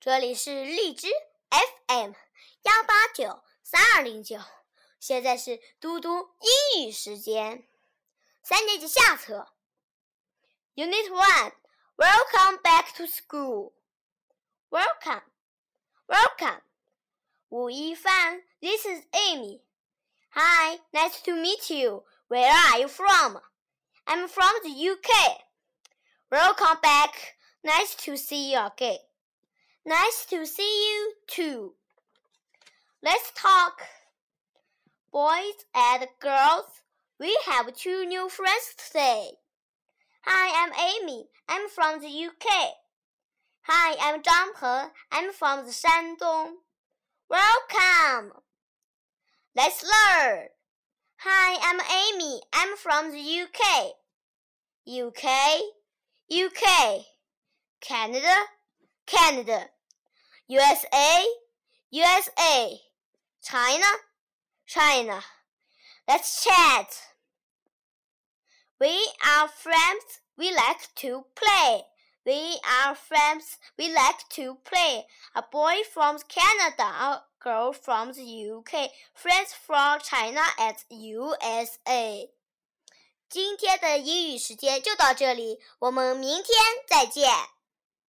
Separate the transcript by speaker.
Speaker 1: 这里是荔枝 FM 幺八九三二零九，现在是嘟嘟英语时间，三年级下册，Unit One，Welcome back to school，Welcome，Welcome，吴一帆，This is Amy，Hi，Nice to meet you，Where are you from？I'm from the UK. Welcome back. Nice to see you again. Nice to see you too. Let's talk. Boys and girls, we have two new friends today. Hi, I'm Amy. I'm from the UK. Hi, I'm Zhang Peng. I'm from the Shandong. Welcome. Let's learn. Hi, I'm Amy. I'm from the UK. UK, UK. Canada, Canada. USA, USA. China, China. Let's chat. We are friends. We like to play. We are friends. We like to play. A boy from Canada, a girl from the UK, friends from China and USA. 今天的英语时间就到这里，我们明天再见。